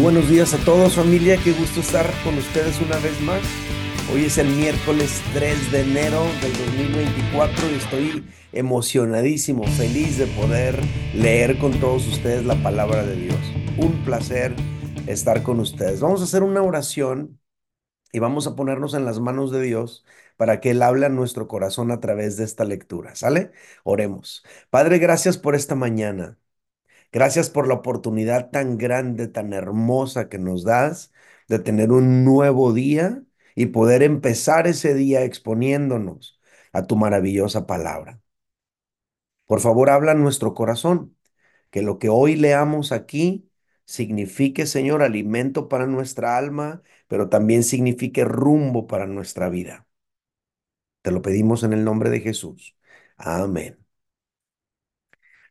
Buenos días a todos familia, qué gusto estar con ustedes una vez más. Hoy es el miércoles 3 de enero del 2024 y estoy emocionadísimo, feliz de poder leer con todos ustedes la palabra de Dios. Un placer estar con ustedes. Vamos a hacer una oración y vamos a ponernos en las manos de Dios para que Él hable a nuestro corazón a través de esta lectura. ¿Sale? Oremos. Padre, gracias por esta mañana. Gracias por la oportunidad tan grande, tan hermosa que nos das de tener un nuevo día y poder empezar ese día exponiéndonos a tu maravillosa palabra. Por favor, habla nuestro corazón, que lo que hoy leamos aquí signifique, Señor, alimento para nuestra alma, pero también signifique rumbo para nuestra vida. Te lo pedimos en el nombre de Jesús. Amén.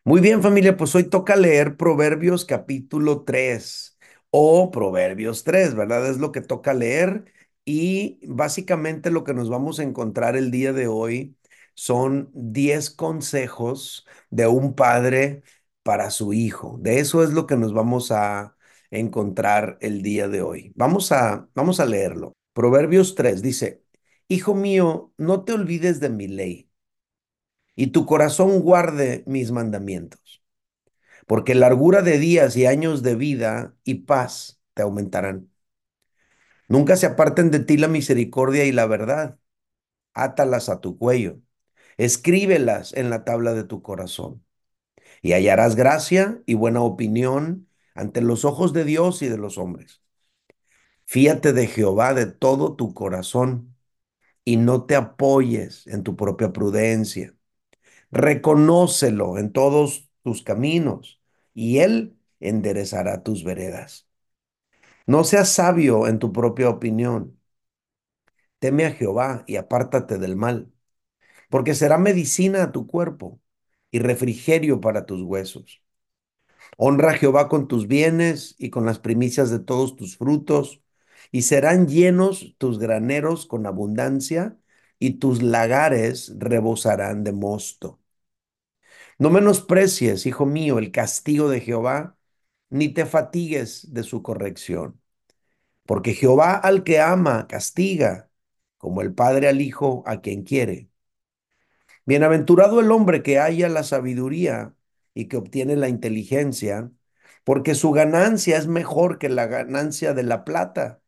Muy bien, familia, pues hoy toca leer Proverbios capítulo 3 o Proverbios 3, ¿verdad? Es lo que toca leer y básicamente lo que nos vamos a encontrar el día de hoy son 10 consejos de un padre para su hijo. De eso es lo que nos vamos a encontrar el día de hoy. Vamos a, vamos a leerlo. Proverbios 3 dice, Hijo mío, no te olvides de mi ley y tu corazón guarde mis mandamientos, porque largura de días y años de vida y paz te aumentarán. Nunca se aparten de ti la misericordia y la verdad. Átalas a tu cuello, escríbelas en la tabla de tu corazón, y hallarás gracia y buena opinión ante los ojos de Dios y de los hombres. Fíate de Jehová de todo tu corazón y no te apoyes en tu propia prudencia reconócelo en todos tus caminos y Él enderezará tus veredas. No seas sabio en tu propia opinión. Teme a Jehová y apártate del mal, porque será medicina a tu cuerpo y refrigerio para tus huesos. Honra a Jehová con tus bienes y con las primicias de todos tus frutos, y serán llenos tus graneros con abundancia, y tus lagares rebosarán de mosto. No menosprecies, hijo mío, el castigo de Jehová, ni te fatigues de su corrección. Porque Jehová al que ama castiga, como el padre al hijo a quien quiere. Bienaventurado el hombre que haya la sabiduría y que obtiene la inteligencia, porque su ganancia es mejor que la ganancia de la plata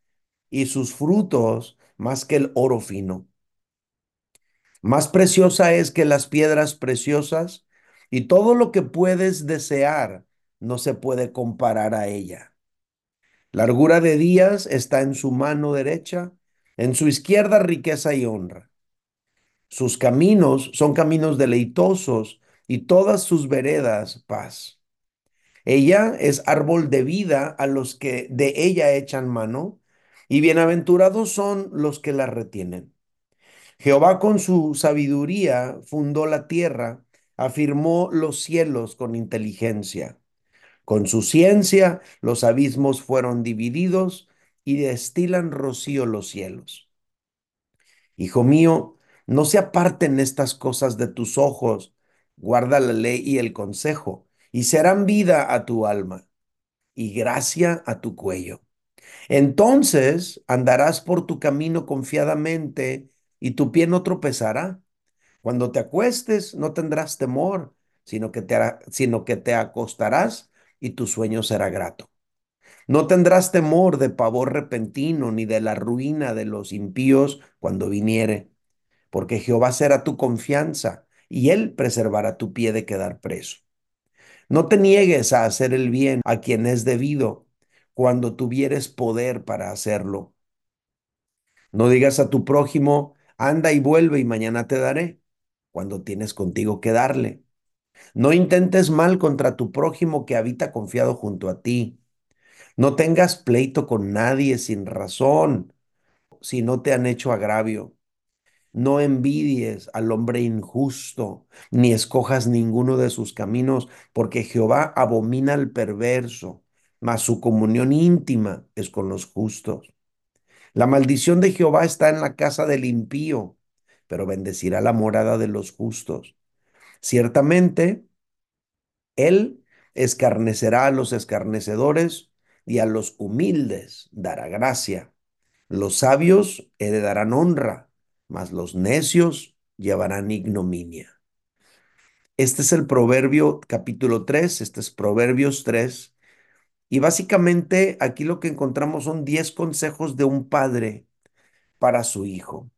y sus frutos más que el oro fino. Más preciosa es que las piedras preciosas y todo lo que puedes desear no se puede comparar a ella. Largura de días está en su mano derecha, en su izquierda riqueza y honra. Sus caminos son caminos deleitosos y todas sus veredas paz. Ella es árbol de vida a los que de ella echan mano, y bienaventurados son los que la retienen. Jehová con su sabiduría fundó la tierra afirmó los cielos con inteligencia. Con su ciencia los abismos fueron divididos y destilan rocío los cielos. Hijo mío, no se aparten estas cosas de tus ojos, guarda la ley y el consejo, y serán vida a tu alma y gracia a tu cuello. Entonces andarás por tu camino confiadamente y tu pie no tropezará. Cuando te acuestes no tendrás temor, sino que te, sino que te acostarás y tu sueño será grato. No tendrás temor de pavor repentino ni de la ruina de los impíos cuando viniere, porque Jehová será tu confianza y él preservará tu pie de quedar preso. No te niegues a hacer el bien a quien es debido cuando tuvieres poder para hacerlo. No digas a tu prójimo, anda y vuelve y mañana te daré cuando tienes contigo que darle. No intentes mal contra tu prójimo que habita confiado junto a ti. No tengas pleito con nadie sin razón, si no te han hecho agravio. No envidies al hombre injusto, ni escojas ninguno de sus caminos, porque Jehová abomina al perverso, mas su comunión íntima es con los justos. La maldición de Jehová está en la casa del impío, pero bendecirá la morada de los justos. Ciertamente, Él escarnecerá a los escarnecedores, y a los humildes dará gracia. Los sabios heredarán honra, mas los necios llevarán ignominia. Este es el Proverbio capítulo 3, este es Proverbios 3. Y básicamente aquí lo que encontramos son 10 consejos de un padre para su hijo.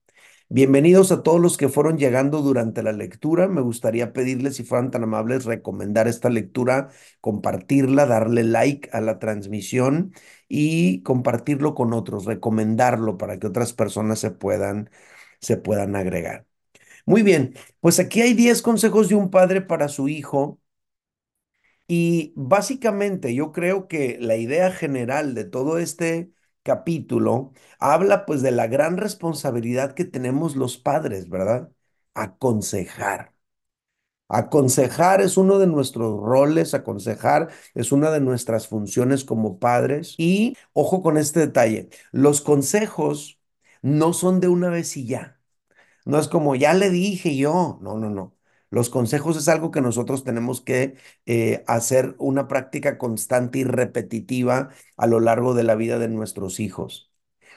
Bienvenidos a todos los que fueron llegando durante la lectura. Me gustaría pedirles, si fueran tan amables, recomendar esta lectura, compartirla, darle like a la transmisión y compartirlo con otros, recomendarlo para que otras personas se puedan, se puedan agregar. Muy bien, pues aquí hay 10 consejos de un padre para su hijo. Y básicamente yo creo que la idea general de todo este capítulo habla pues de la gran responsabilidad que tenemos los padres, ¿verdad? Aconsejar. Aconsejar es uno de nuestros roles, aconsejar es una de nuestras funciones como padres. Y ojo con este detalle, los consejos no son de una vez y ya. No es como, ya le dije yo, no, no, no. Los consejos es algo que nosotros tenemos que eh, hacer una práctica constante y repetitiva a lo largo de la vida de nuestros hijos.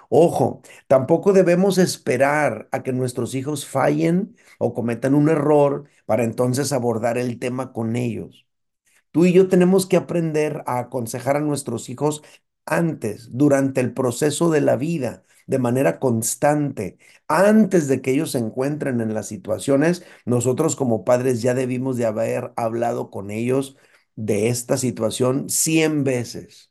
Ojo, tampoco debemos esperar a que nuestros hijos fallen o cometan un error para entonces abordar el tema con ellos. Tú y yo tenemos que aprender a aconsejar a nuestros hijos antes, durante el proceso de la vida, de manera constante, antes de que ellos se encuentren en las situaciones, nosotros como padres ya debimos de haber hablado con ellos de esta situación 100 veces.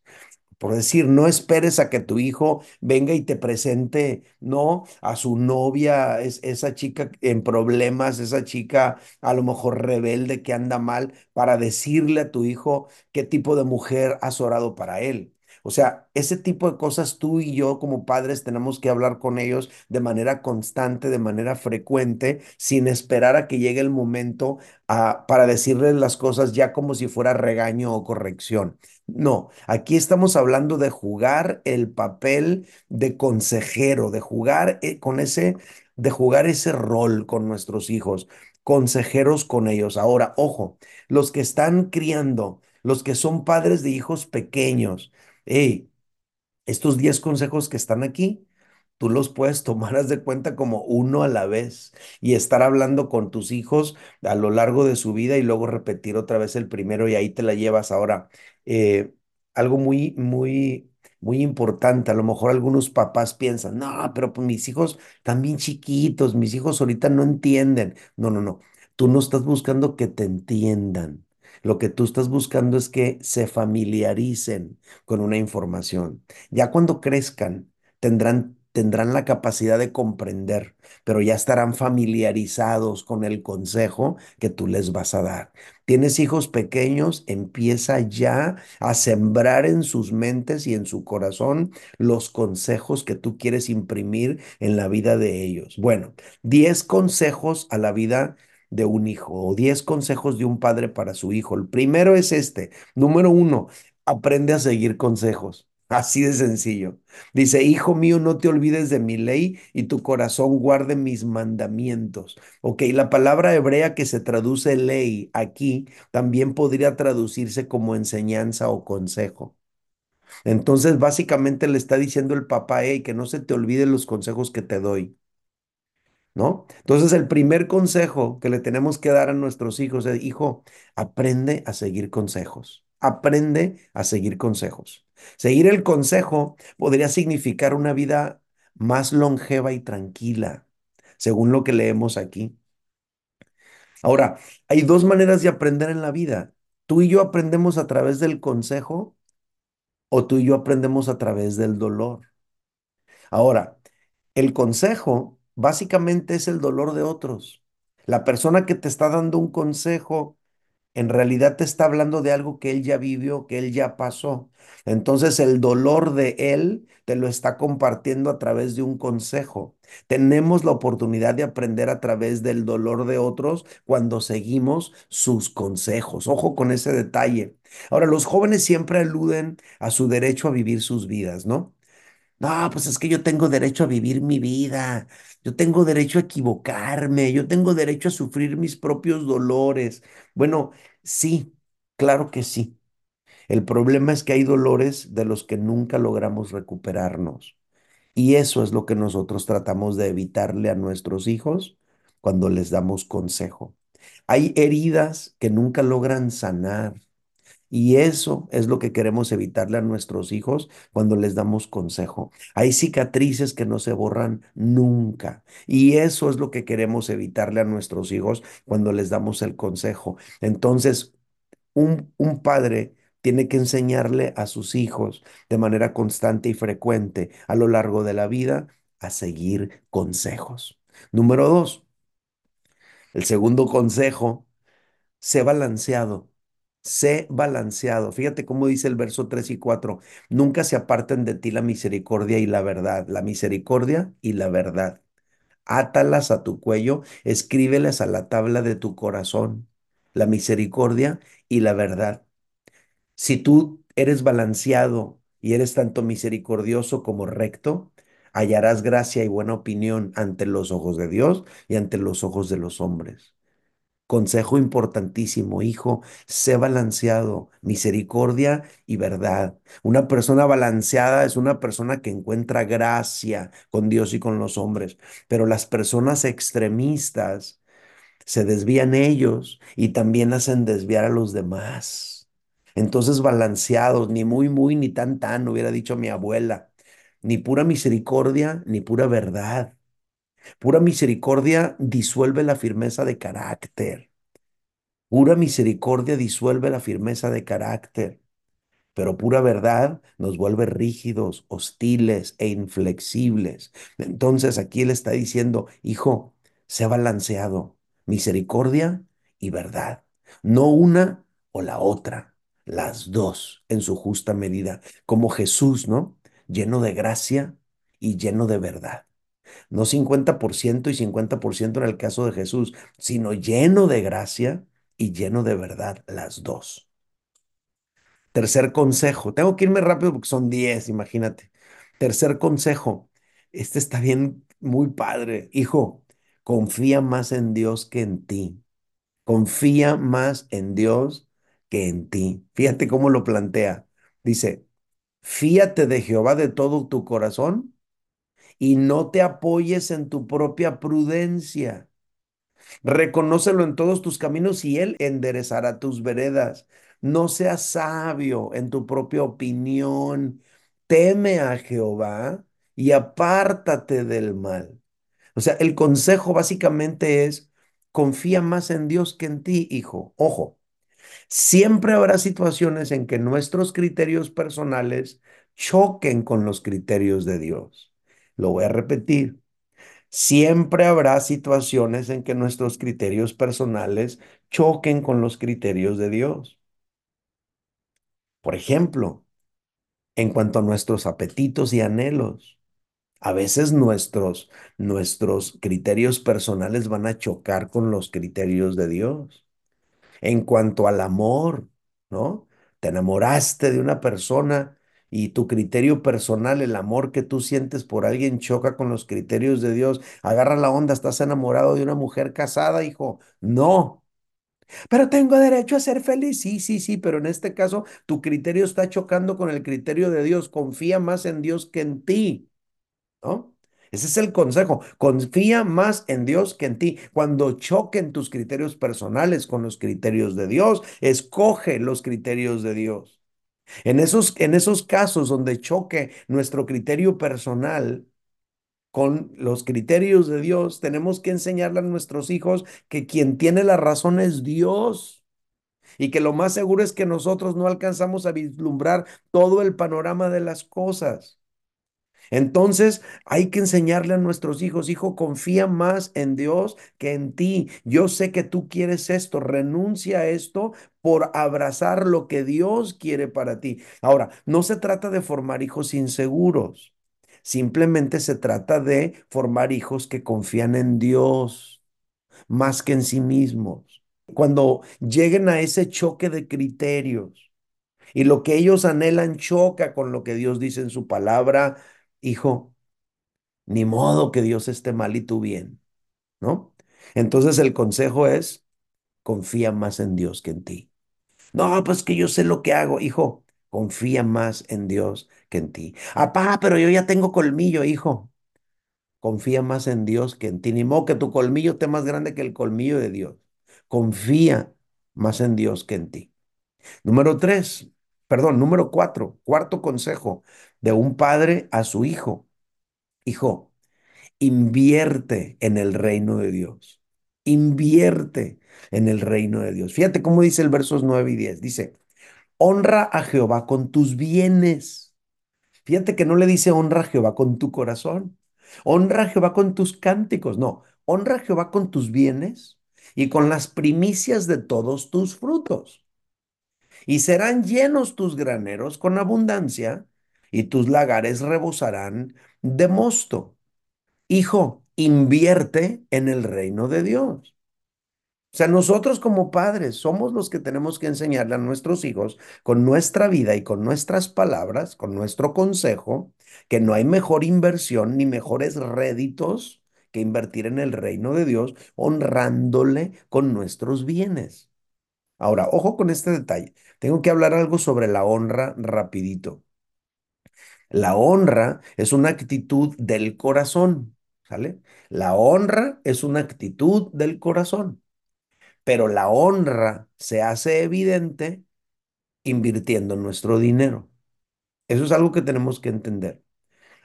Por decir, no esperes a que tu hijo venga y te presente, no, a su novia, es, esa chica en problemas, esa chica a lo mejor rebelde que anda mal, para decirle a tu hijo qué tipo de mujer has orado para él. O sea, ese tipo de cosas tú y yo como padres tenemos que hablar con ellos de manera constante, de manera frecuente, sin esperar a que llegue el momento ah, para decirles las cosas ya como si fuera regaño o corrección. No, aquí estamos hablando de jugar el papel de consejero, de jugar eh, con ese, de jugar ese rol con nuestros hijos, consejeros con ellos. Ahora, ojo, los que están criando, los que son padres de hijos pequeños, hey, estos 10 consejos que están aquí, tú los puedes tomar, de cuenta, como uno a la vez y estar hablando con tus hijos a lo largo de su vida y luego repetir otra vez el primero y ahí te la llevas. Ahora, eh, algo muy, muy, muy importante, a lo mejor algunos papás piensan, no, pero pues mis hijos también chiquitos, mis hijos ahorita no entienden. No, no, no, tú no estás buscando que te entiendan. Lo que tú estás buscando es que se familiaricen con una información. Ya cuando crezcan, tendrán, tendrán la capacidad de comprender, pero ya estarán familiarizados con el consejo que tú les vas a dar. Tienes hijos pequeños, empieza ya a sembrar en sus mentes y en su corazón los consejos que tú quieres imprimir en la vida de ellos. Bueno, 10 consejos a la vida de un hijo o 10 consejos de un padre para su hijo. El primero es este. Número uno, aprende a seguir consejos. Así de sencillo. Dice, hijo mío, no te olvides de mi ley y tu corazón guarde mis mandamientos. Ok, la palabra hebrea que se traduce ley aquí también podría traducirse como enseñanza o consejo. Entonces, básicamente le está diciendo el papá, hey, que no se te olviden los consejos que te doy. ¿No? Entonces, el primer consejo que le tenemos que dar a nuestros hijos es, hijo, aprende a seguir consejos. Aprende a seguir consejos. Seguir el consejo podría significar una vida más longeva y tranquila, según lo que leemos aquí. Ahora, hay dos maneras de aprender en la vida. Tú y yo aprendemos a través del consejo o tú y yo aprendemos a través del dolor. Ahora, el consejo básicamente es el dolor de otros. La persona que te está dando un consejo en realidad te está hablando de algo que él ya vivió, que él ya pasó. Entonces el dolor de él te lo está compartiendo a través de un consejo. Tenemos la oportunidad de aprender a través del dolor de otros cuando seguimos sus consejos. Ojo con ese detalle. Ahora, los jóvenes siempre aluden a su derecho a vivir sus vidas, ¿no? No, pues es que yo tengo derecho a vivir mi vida, yo tengo derecho a equivocarme, yo tengo derecho a sufrir mis propios dolores. Bueno, sí, claro que sí. El problema es que hay dolores de los que nunca logramos recuperarnos. Y eso es lo que nosotros tratamos de evitarle a nuestros hijos cuando les damos consejo. Hay heridas que nunca logran sanar. Y eso es lo que queremos evitarle a nuestros hijos cuando les damos consejo. Hay cicatrices que no se borran nunca. Y eso es lo que queremos evitarle a nuestros hijos cuando les damos el consejo. Entonces, un, un padre tiene que enseñarle a sus hijos de manera constante y frecuente a lo largo de la vida a seguir consejos. Número dos, el segundo consejo, sé balanceado. Sé balanceado. Fíjate cómo dice el verso 3 y 4. Nunca se aparten de ti la misericordia y la verdad. La misericordia y la verdad. Átalas a tu cuello, escríbelas a la tabla de tu corazón. La misericordia y la verdad. Si tú eres balanceado y eres tanto misericordioso como recto, hallarás gracia y buena opinión ante los ojos de Dios y ante los ojos de los hombres. Consejo importantísimo, hijo, sé balanceado, misericordia y verdad. Una persona balanceada es una persona que encuentra gracia con Dios y con los hombres, pero las personas extremistas se desvían ellos y también hacen desviar a los demás. Entonces, balanceados, ni muy, muy, ni tan, tan, hubiera dicho mi abuela, ni pura misericordia, ni pura verdad. Pura misericordia disuelve la firmeza de carácter. Pura misericordia disuelve la firmeza de carácter. Pero pura verdad nos vuelve rígidos, hostiles e inflexibles. Entonces aquí él está diciendo, hijo, sea balanceado, misericordia y verdad. No una o la otra, las dos en su justa medida, como Jesús, ¿no? Lleno de gracia y lleno de verdad. No 50% y 50% en el caso de Jesús, sino lleno de gracia y lleno de verdad, las dos. Tercer consejo, tengo que irme rápido porque son 10, imagínate. Tercer consejo, este está bien, muy padre. Hijo, confía más en Dios que en ti. Confía más en Dios que en ti. Fíjate cómo lo plantea. Dice, fíate de Jehová de todo tu corazón y no te apoyes en tu propia prudencia. Reconócelo en todos tus caminos y Él enderezará tus veredas. No seas sabio en tu propia opinión. Teme a Jehová y apártate del mal. O sea, el consejo básicamente es, confía más en Dios que en ti, hijo. Ojo, siempre habrá situaciones en que nuestros criterios personales choquen con los criterios de Dios. Lo voy a repetir. Siempre habrá situaciones en que nuestros criterios personales choquen con los criterios de Dios. Por ejemplo, en cuanto a nuestros apetitos y anhelos, a veces nuestros, nuestros criterios personales van a chocar con los criterios de Dios. En cuanto al amor, ¿no? Te enamoraste de una persona y tu criterio personal, el amor que tú sientes por alguien choca con los criterios de Dios. Agarra la onda, estás enamorado de una mujer casada, hijo. No. Pero tengo derecho a ser feliz. Sí, sí, sí, pero en este caso tu criterio está chocando con el criterio de Dios. Confía más en Dios que en ti, ¿no? Ese es el consejo. Confía más en Dios que en ti. Cuando choquen tus criterios personales con los criterios de Dios, escoge los criterios de Dios. En esos, en esos casos donde choque nuestro criterio personal con los criterios de Dios, tenemos que enseñarle a nuestros hijos que quien tiene la razón es Dios y que lo más seguro es que nosotros no alcanzamos a vislumbrar todo el panorama de las cosas. Entonces hay que enseñarle a nuestros hijos, hijo, confía más en Dios que en ti. Yo sé que tú quieres esto, renuncia a esto por abrazar lo que Dios quiere para ti. Ahora, no se trata de formar hijos inseguros, simplemente se trata de formar hijos que confían en Dios más que en sí mismos. Cuando lleguen a ese choque de criterios y lo que ellos anhelan choca con lo que Dios dice en su palabra, hijo, ni modo que Dios esté mal y tú bien, ¿no? Entonces el consejo es, confía más en Dios que en ti. No, pues que yo sé lo que hago, hijo. Confía más en Dios que en ti. Apá, pero yo ya tengo colmillo, hijo. Confía más en Dios que en ti. Ni modo que tu colmillo esté más grande que el colmillo de Dios. Confía más en Dios que en ti. Número tres, perdón, número cuatro, cuarto consejo de un padre a su hijo. Hijo, invierte en el reino de Dios. Invierte en el reino de Dios. Fíjate cómo dice el versos 9 y 10. Dice, honra a Jehová con tus bienes. Fíjate que no le dice honra a Jehová con tu corazón. Honra a Jehová con tus cánticos. No, honra a Jehová con tus bienes y con las primicias de todos tus frutos. Y serán llenos tus graneros con abundancia y tus lagares rebosarán de mosto. Hijo, invierte en el reino de Dios. O sea, nosotros como padres somos los que tenemos que enseñarle a nuestros hijos con nuestra vida y con nuestras palabras, con nuestro consejo, que no hay mejor inversión ni mejores réditos que invertir en el reino de Dios, honrándole con nuestros bienes. Ahora, ojo con este detalle. Tengo que hablar algo sobre la honra rapidito. La honra es una actitud del corazón, ¿sale? La honra es una actitud del corazón, pero la honra se hace evidente invirtiendo nuestro dinero. Eso es algo que tenemos que entender.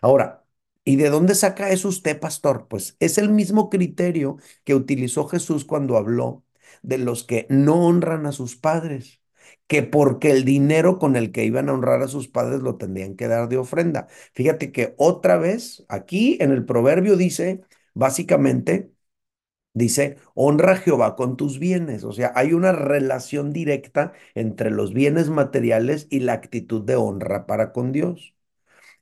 Ahora, ¿y de dónde saca eso usted, pastor? Pues es el mismo criterio que utilizó Jesús cuando habló de los que no honran a sus padres, que porque el dinero con el que iban a honrar a sus padres lo tendrían que dar de ofrenda. Fíjate que otra vez aquí en el proverbio dice, básicamente, dice, honra a Jehová con tus bienes. O sea, hay una relación directa entre los bienes materiales y la actitud de honra para con Dios.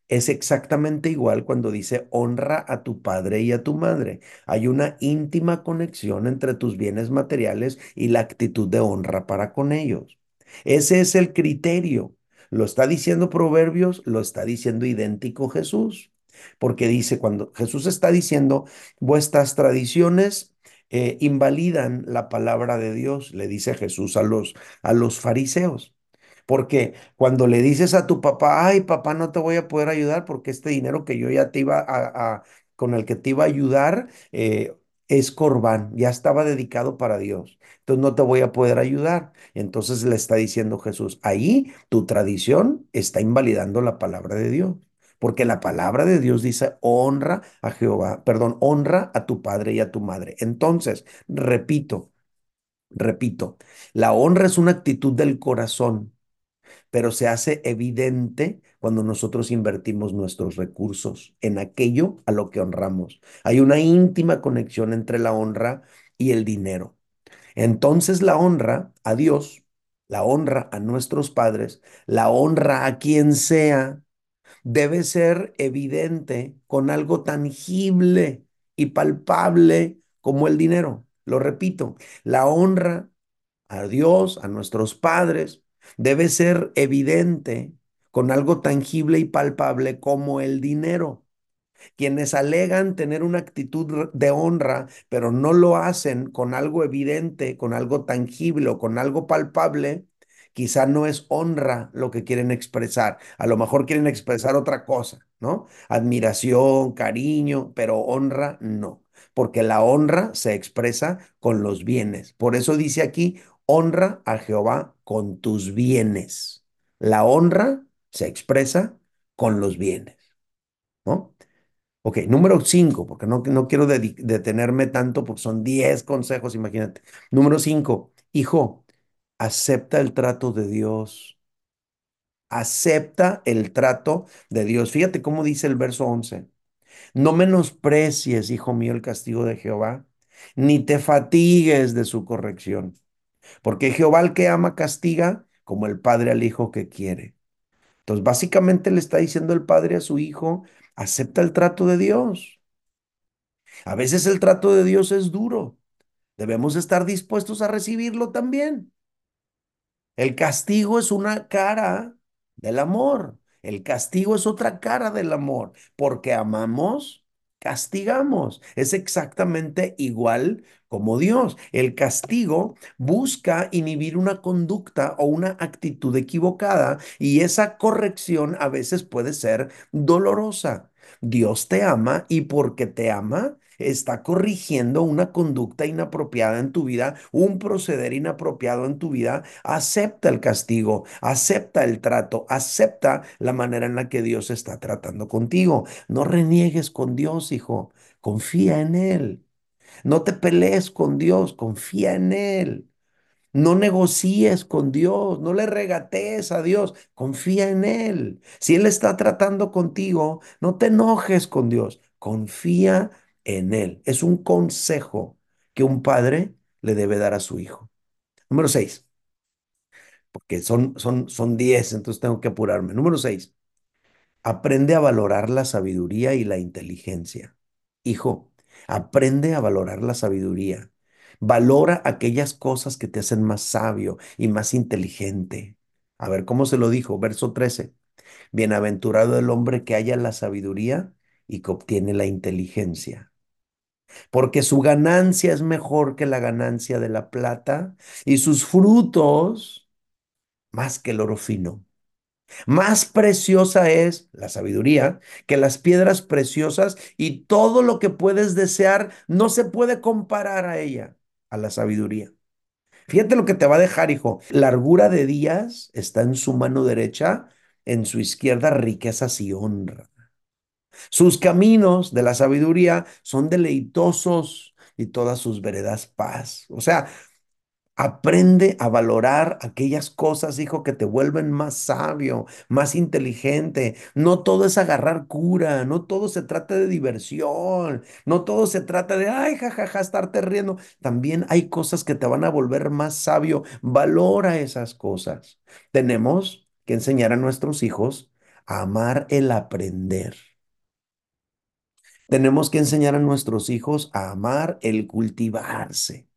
Es exactamente igual cuando dice honra a tu padre y a tu madre. Hay una íntima conexión entre tus bienes materiales y la actitud de honra para con ellos. Ese es el criterio. Lo está diciendo Proverbios, lo está diciendo idéntico Jesús. Porque dice, cuando Jesús está diciendo, vuestras tradiciones eh, invalidan la palabra de Dios, le dice Jesús a los, a los fariseos. Porque cuando le dices a tu papá, ay, papá, no te voy a poder ayudar porque este dinero que yo ya te iba a, con el que te iba a ayudar, eh, es corbán, ya estaba dedicado para Dios. Entonces no te voy a poder ayudar. Entonces le está diciendo Jesús, ahí tu tradición está invalidando la palabra de Dios. Porque la palabra de Dios dice, honra a Jehová, perdón, honra a tu padre y a tu madre. Entonces, repito, repito, la honra es una actitud del corazón pero se hace evidente cuando nosotros invertimos nuestros recursos en aquello a lo que honramos. Hay una íntima conexión entre la honra y el dinero. Entonces la honra a Dios, la honra a nuestros padres, la honra a quien sea, debe ser evidente con algo tangible y palpable como el dinero. Lo repito, la honra a Dios, a nuestros padres, debe ser evidente con algo tangible y palpable como el dinero. Quienes alegan tener una actitud de honra, pero no lo hacen con algo evidente, con algo tangible o con algo palpable, quizá no es honra lo que quieren expresar. A lo mejor quieren expresar otra cosa, ¿no? Admiración, cariño, pero honra no, porque la honra se expresa con los bienes. Por eso dice aquí, honra a Jehová con tus bienes. La honra se expresa con los bienes, ¿no? Ok, número 5, porque no, no quiero detenerme tanto porque son 10 consejos, imagínate. Número 5, hijo, acepta el trato de Dios. Acepta el trato de Dios. Fíjate cómo dice el verso 11. No menosprecies, hijo mío, el castigo de Jehová, ni te fatigues de su corrección, porque Jehová al que ama castiga como el padre al hijo que quiere. Entonces, básicamente le está diciendo el padre a su hijo, acepta el trato de Dios. A veces el trato de Dios es duro. Debemos estar dispuestos a recibirlo también. El castigo es una cara del amor. El castigo es otra cara del amor, porque amamos castigamos. Es exactamente igual como Dios. El castigo busca inhibir una conducta o una actitud equivocada y esa corrección a veces puede ser dolorosa. Dios te ama y porque te ama, está corrigiendo una conducta inapropiada en tu vida, un proceder inapropiado en tu vida, acepta el castigo, acepta el trato, acepta la manera en la que Dios está tratando contigo. No reniegues con Dios, hijo, confía en Él. No te pelees con Dios, confía en Él. No negocies con Dios, no le regatees a Dios, confía en Él. Si Él está tratando contigo, no te enojes con Dios, confía en Él. Es un consejo que un padre le debe dar a su hijo. Número seis, porque son, son, son diez, entonces tengo que apurarme. Número seis, aprende a valorar la sabiduría y la inteligencia. Hijo, aprende a valorar la sabiduría. Valora aquellas cosas que te hacen más sabio y más inteligente. A ver, ¿cómo se lo dijo? Verso 13. Bienaventurado el hombre que haya la sabiduría y que obtiene la inteligencia. Porque su ganancia es mejor que la ganancia de la plata y sus frutos más que el oro fino. Más preciosa es la sabiduría que las piedras preciosas y todo lo que puedes desear no se puede comparar a ella a la sabiduría. Fíjate lo que te va a dejar, hijo. Largura de días está en su mano derecha, en su izquierda riquezas y honra. Sus caminos de la sabiduría son deleitosos y todas sus veredas paz. O sea, Aprende a valorar aquellas cosas, hijo, que te vuelven más sabio, más inteligente. No todo es agarrar cura, no todo se trata de diversión, no todo se trata de, ay, jajaja, estarte riendo. También hay cosas que te van a volver más sabio. Valora esas cosas. Tenemos que enseñar a nuestros hijos a amar el aprender. Tenemos que enseñar a nuestros hijos a amar el cultivarse.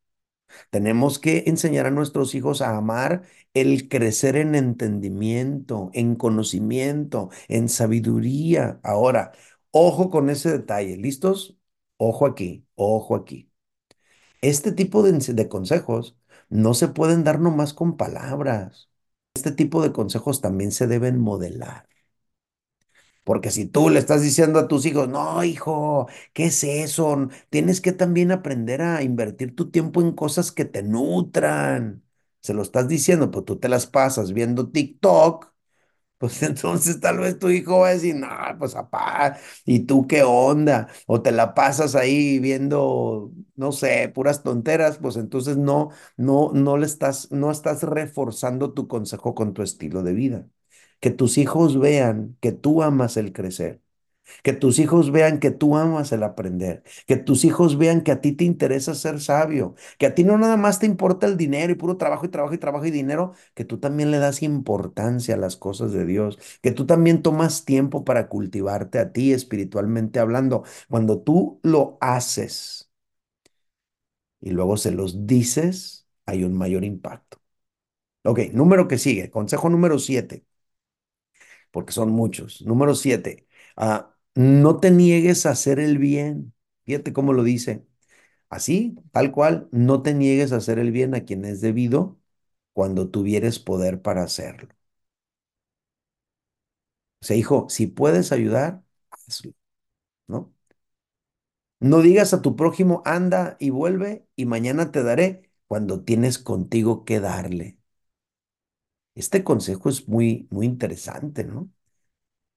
Tenemos que enseñar a nuestros hijos a amar el crecer en entendimiento, en conocimiento, en sabiduría. Ahora, ojo con ese detalle. ¿Listos? Ojo aquí, ojo aquí. Este tipo de, consejos no se pueden dar nomás con palabras. Este tipo de consejos también se deben modelar. Porque si tú le estás diciendo a tus hijos, no, hijo, ¿qué es eso? Tienes que también aprender a invertir tu tiempo en cosas que te nutran. Se lo estás diciendo, pues tú te las pasas viendo TikTok, pues entonces tal vez tu hijo va a decir, no, pues papá, ¿y tú qué onda? O te la pasas ahí viendo, no sé, puras tonteras, pues entonces no, no, no le estás, no estás reforzando tu consejo con tu estilo de vida que tus hijos vean que tú amas el crecer, que tus hijos vean que tú amas el aprender, que tus hijos vean que a ti te interesa ser sabio, que a ti no nada más te importa el dinero y puro trabajo y trabajo y trabajo y dinero, que tú también le das importancia a las cosas de Dios, que tú también tomas tiempo para cultivarte a ti espiritualmente hablando. Cuando tú lo haces y luego se los dices, hay un mayor impacto. Ok, número que sigue, consejo número siete porque son muchos. Número siete, ah, no te niegues a hacer el bien. Fíjate cómo lo dice. Así, tal cual, no te niegues a hacer el bien a quien es debido cuando tuvieres poder para hacerlo. O sea, hijo, si puedes ayudar, hazlo, ¿no? No digas a tu prójimo, anda y vuelve y mañana te daré cuando tienes contigo que darle. Este consejo es muy, muy interesante, ¿no?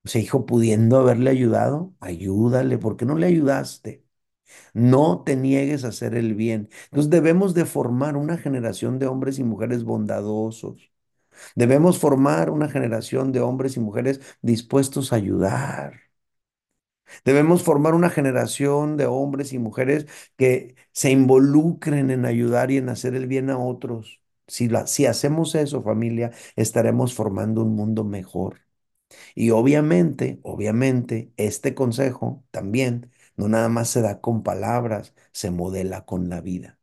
O sea, hijo, pudiendo haberle ayudado, ayúdale, ¿por qué no le ayudaste? No te niegues a hacer el bien. Entonces debemos de formar una generación de hombres y mujeres bondadosos. Debemos formar una generación de hombres y mujeres dispuestos a ayudar. Debemos formar una generación de hombres y mujeres que se involucren en ayudar y en hacer el bien a otros. Si, hacemos eso, familia, estaremos formando un mundo mejor. Y obviamente, obviamente, este consejo también no nada más se da con palabras, se modela con la vida.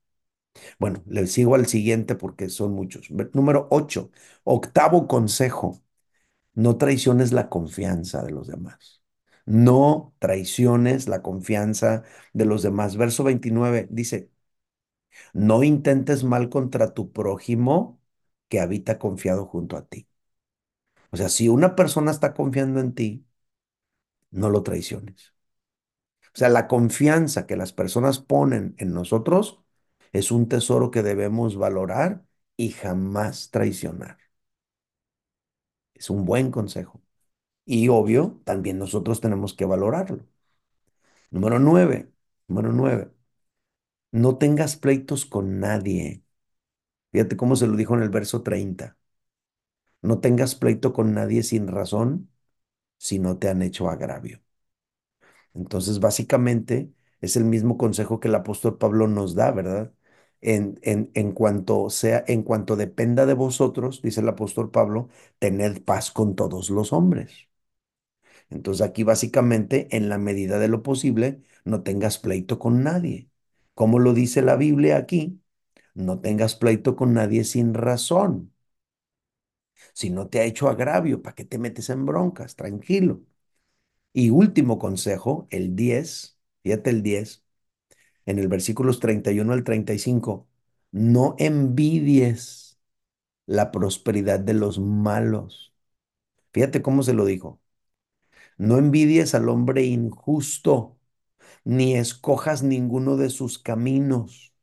Bueno, le sigo al siguiente porque son muchos. Número 8, octavo consejo, no traiciones la confianza de los demás. No traiciones la confianza de los demás. Verso 29 dice, no intentes mal contra tu prójimo que habita confiado junto a ti. O sea, si una persona está confiando en ti, no lo traiciones. O sea, la confianza que las personas ponen en nosotros es un tesoro que debemos valorar y jamás traicionar. Es un buen consejo. Y obvio, también nosotros tenemos que valorarlo. Número nueve, número nueve, no tengas pleitos con nadie. Fíjate cómo se lo dijo en el verso 30. No tengas pleito con nadie sin razón si no te han hecho agravio. Entonces, básicamente, es el mismo consejo que el apóstol Pablo nos da, ¿verdad? En, en, en cuanto sea, en cuanto dependa de vosotros, dice el apóstol Pablo, tened paz con todos los hombres. Entonces aquí básicamente, en la medida de lo posible, no tengas pleito con nadie. Como lo dice la Biblia aquí, no tengas pleito con nadie sin razón. Si no te ha hecho agravio, ¿para qué te metes en broncas? Tranquilo. Y último consejo, el 10, fíjate el 10, en el versículos 31 al 35, no envidies la prosperidad de los malos. Fíjate cómo se lo dijo. No envidies al hombre injusto, ni escojas ninguno de sus caminos,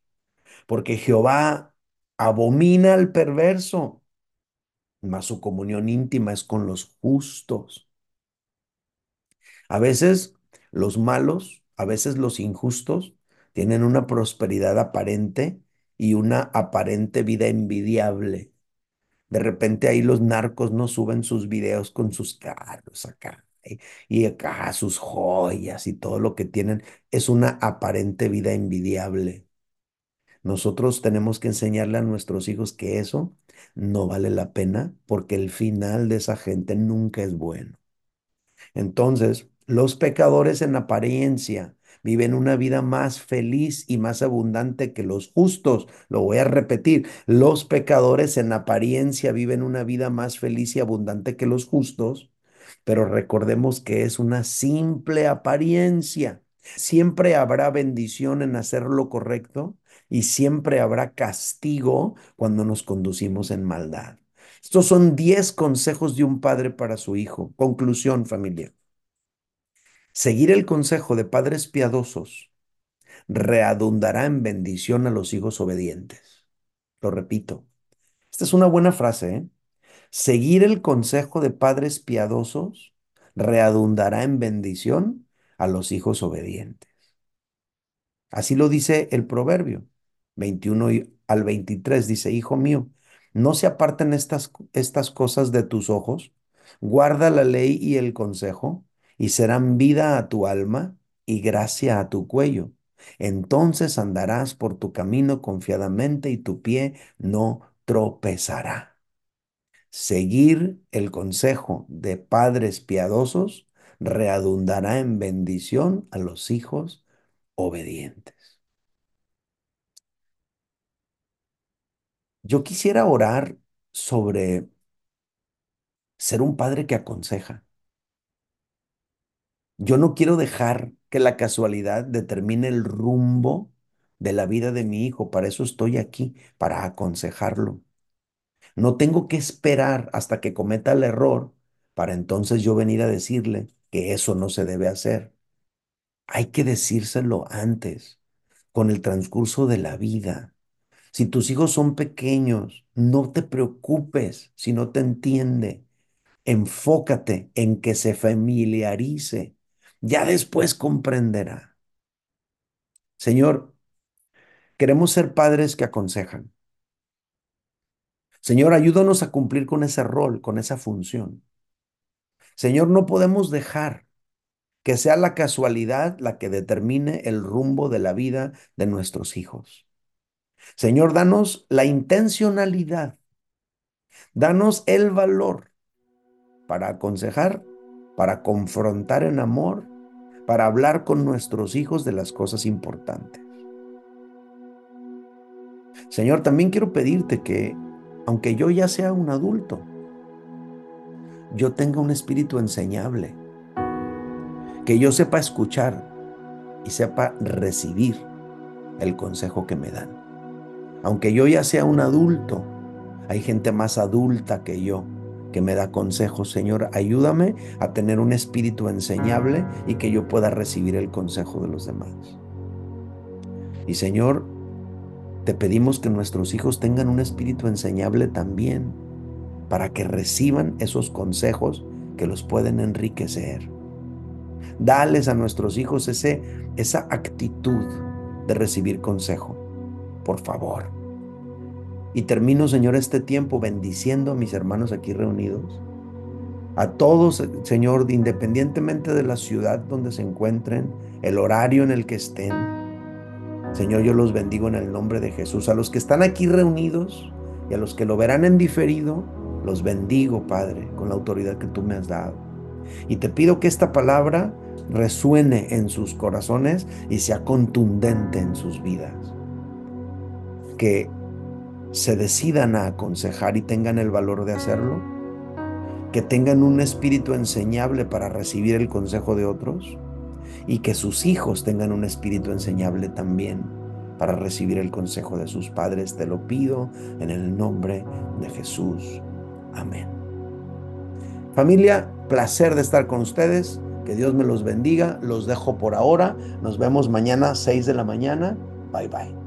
porque Jehová abomina al perverso, mas su comunión íntima es con los justos. A veces los malos, a veces los injustos, tienen una prosperidad aparente y una aparente vida envidiable. De repente ahí los narcos no suben sus videos con sus carros acá y acá sus joyas y todo lo que tienen. Es una aparente vida envidiable. Nosotros tenemos que enseñarle a nuestros hijos que eso no vale la pena porque el final de esa gente nunca es bueno. Entonces, los pecadores en apariencia viven una vida más feliz y más abundante que los justos. Lo voy a repetir, los pecadores en apariencia viven una vida más feliz y abundante que los justos, pero recordemos que es una simple apariencia. Siempre habrá bendición en hacer lo correcto y siempre habrá castigo cuando nos conducimos en maldad. Estos son 10 consejos de un padre para su hijo. Conclusión, familia. Seguir el consejo de padres piadosos readundará en bendición a los hijos obedientes. Lo repito. Esta es una buena frase. ¿eh? Seguir el consejo de padres piadosos readundará en bendición a los hijos obedientes. Así lo dice el proverbio 21 al 23. Dice, Hijo mío, no se aparten estas, estas cosas de tus ojos, guarda la ley y el consejo y serán vida a tu alma y gracia a tu cuello. Entonces andarás por tu camino confiadamente y tu pie no tropezará. Seguir el consejo de padres piadosos readundará en bendición a los hijos obedientes. Yo quisiera orar sobre ser un padre que aconseja. Yo no quiero dejar que la casualidad determine el rumbo de la vida de mi hijo. Para eso estoy aquí, para aconsejarlo. No tengo que esperar hasta que cometa el error para entonces yo venir a decirle que eso no se debe hacer. Hay que decírselo antes, con el transcurso de la vida. Si tus hijos son pequeños, no te preocupes si no te entiende. Enfócate en que se familiarice ya después comprenderá. Señor, queremos ser padres que aconsejan. Señor, ayúdanos a cumplir con ese rol, con esa función. Señor, no podemos dejar que sea la casualidad la que determine el rumbo de la vida de nuestros hijos. Señor, danos la intencionalidad, danos el valor para aconsejar, para confrontar en amor para hablar con nuestros hijos de las cosas importantes. Señor, también quiero pedirte que, aunque yo ya sea un adulto, yo tenga un espíritu enseñable, que yo sepa escuchar y sepa recibir el consejo que me dan. Aunque yo ya sea un adulto, hay gente más adulta que yo que me da consejos. Señor, ayúdame a tener un espíritu enseñable y que yo pueda recibir el consejo de los demás. Y Señor, te pedimos que nuestros hijos tengan un espíritu enseñable también para que reciban esos consejos que los pueden enriquecer. Dales a nuestros hijos ese, esa actitud de recibir consejo, por favor. Y termino, Señor, este tiempo bendiciendo a mis hermanos aquí reunidos. A todos, Señor, independientemente de la ciudad donde se encuentren, el horario en el que estén. Señor, yo los bendigo en el nombre de Jesús. A los que están aquí reunidos y a los que lo verán en diferido, los bendigo, Padre, con la autoridad que tú me has dado. Y te pido que esta palabra resuene en sus corazones y sea contundente en sus vidas. Que se decidan a aconsejar y tengan el valor de hacerlo. Que tengan un espíritu enseñable para recibir el consejo de otros. Y que sus hijos tengan un espíritu enseñable también para recibir el consejo de sus padres. Te lo pido en el nombre de Jesús. Amén. Familia, placer de estar con ustedes. Que Dios me los bendiga. Los dejo por ahora. Nos vemos mañana 6 de la mañana. Bye bye.